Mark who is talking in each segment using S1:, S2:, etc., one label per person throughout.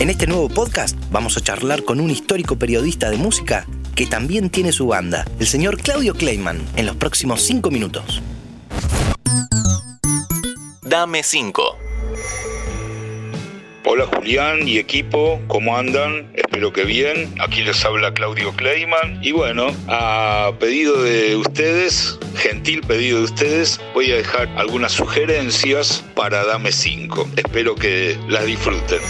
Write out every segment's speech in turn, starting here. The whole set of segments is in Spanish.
S1: En este nuevo podcast vamos a charlar con un histórico periodista de música que también tiene su banda, el señor Claudio Kleiman, en los próximos 5 minutos.
S2: Dame 5.
S3: Hola Julián y equipo, ¿cómo andan? Espero que bien. Aquí les habla Claudio Kleiman. Y bueno, a pedido de ustedes, gentil pedido de ustedes, voy a dejar algunas sugerencias para Dame 5. Espero que las disfruten.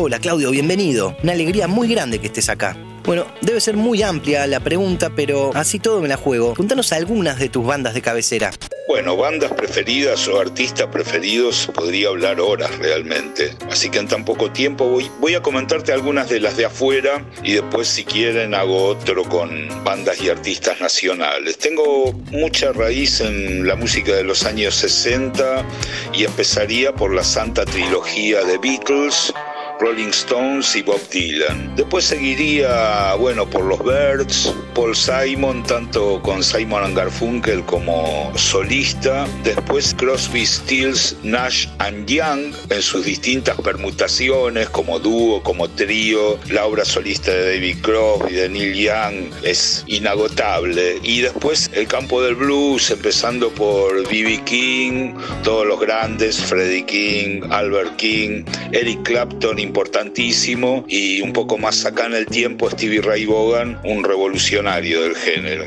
S1: Hola Claudio, bienvenido. Una alegría muy grande que estés acá. Bueno, debe ser muy amplia la pregunta, pero así todo me la juego. Contanos algunas de tus bandas de cabecera.
S3: Bueno, bandas preferidas o artistas preferidos podría hablar horas realmente. Así que en tan poco tiempo voy, voy a comentarte algunas de las de afuera y después si quieren hago otro con bandas y artistas nacionales. Tengo mucha raíz en la música de los años 60 y empezaría por la santa trilogía de Beatles, Rolling Stones y Bob Dylan. Después seguiría, bueno, por los Birds, Paul Simon, tanto con Simon Garfunkel como solista. Después Crosby, Stills, Nash and Young en sus distintas permutaciones, como dúo, como trío. La obra solista de David Crosby, de Neil Young, es inagotable. Y después el campo del blues, empezando por B.B. King, todos los grandes, Freddie King, Albert King, Eric Clapton y importantísimo y un poco más acá en el tiempo Stevie Ray Vaughan, un revolucionario del género.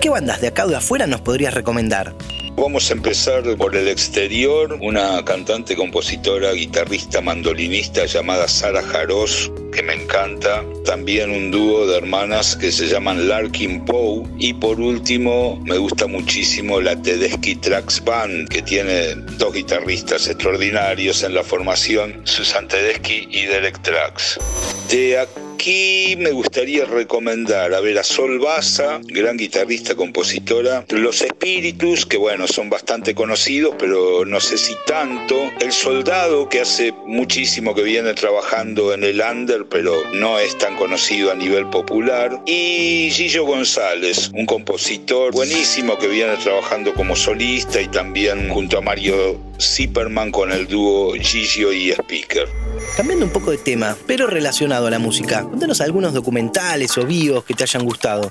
S1: ¿Qué bandas de acá o de afuera nos podrías recomendar?
S3: Vamos a empezar por el exterior, una cantante, compositora, guitarrista, mandolinista llamada Sara Jaros, que me encanta. También un dúo de hermanas que se llaman Larkin Poe. Y por último, me gusta muchísimo la Tedeschi Tracks Band, que tiene dos guitarristas extraordinarios en la formación, Susan Tedeschi y Derek Trax. De Aquí me gustaría recomendar. A ver a Sol Baza, gran guitarrista, compositora, Los Espíritus, que bueno, son bastante conocidos, pero no sé si tanto, El Soldado, que hace muchísimo que viene trabajando en el under, pero no es tan conocido a nivel popular, y Gillo González, un compositor buenísimo que viene trabajando como solista y también junto a Mario Zipperman con el dúo Gigio y Speaker.
S1: Cambiando un poco de tema, pero relacionado a la música, cuéntanos algunos documentales o vivos que te hayan gustado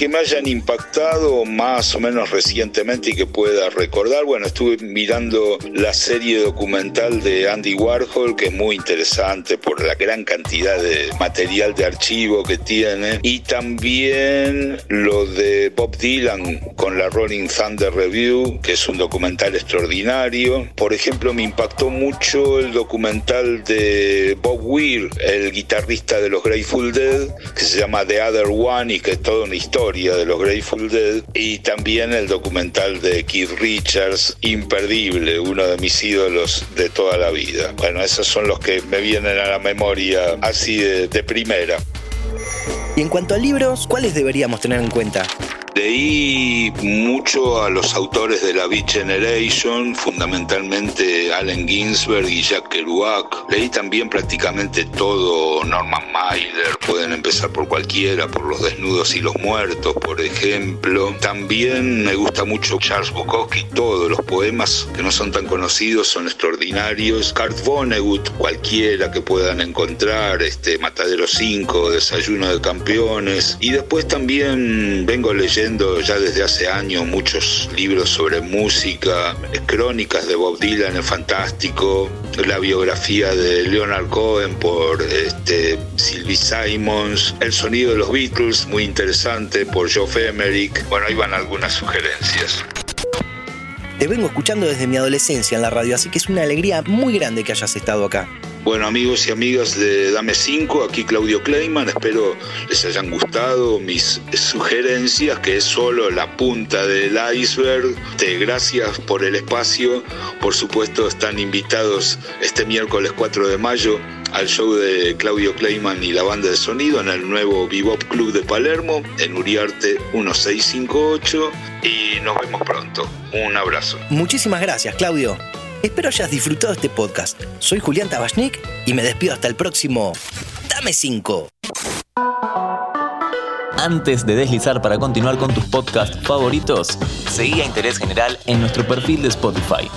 S3: que me hayan impactado más o menos recientemente y que pueda recordar. Bueno, estuve mirando la serie documental de Andy Warhol, que es muy interesante por la gran cantidad de material de archivo que tiene, y también lo de Bob Dylan con la Rolling Thunder Review, que es un documental extraordinario. Por ejemplo, me impactó mucho el documental de Bob Weir, el guitarrista de los Grateful Dead, que se llama The Other One y que es toda una historia de los Grateful Dead y también el documental de Keith Richards, imperdible, uno de mis ídolos de toda la vida. Bueno, esos son los que me vienen a la memoria así de, primera.
S1: Y en cuanto a libros, ¿cuáles deberíamos tener en cuenta?
S3: Leí mucho a los autores de la Beat Generation, fundamentalmente Allen Ginsberg y Jack Kerouac. Leí también prácticamente todo Norman Mailer, pueden empezar por cualquiera, por Los Desnudos y los Muertos, por ejemplo. También me gusta mucho Charles Bukowski, todos los poemas que no son tan conocidos son extraordinarios. Kurt Vonnegut, cualquiera que puedan encontrar, este Matadero 5, Desayuno de Campeones. Y después también vengo leyendo ya desde hace años muchos libros sobre música, crónicas de Bob Dylan, es fantástico, la biografía de Leonard Cohen por este, Sylvie Simons, El sonido de los Beatles, muy interesante, por Geoff Emerick. Bueno, ahí van algunas sugerencias.
S1: Te vengo escuchando desde mi adolescencia en la radio, así que es una alegría muy grande que hayas estado acá.
S3: Bueno, amigos y amigas de Dame 5, aquí Claudio Kleiman, espero les hayan gustado mis sugerencias, que es solo la punta del iceberg. gracias por el espacio, por supuesto están invitados este miércoles 4 de mayo al show de Claudio Kleiman y la banda de sonido en el nuevo Bebop Club de Palermo, en Uriarte 1658, y nos vemos pronto. Un abrazo.
S1: Muchísimas gracias, Claudio. Espero hayas disfrutado este podcast. Soy Julián Tabachnik y me despido hasta el próximo Dame 5.
S2: Antes de deslizar para continuar con tus podcasts favoritos, seguí a Interés General en nuestro perfil de Spotify.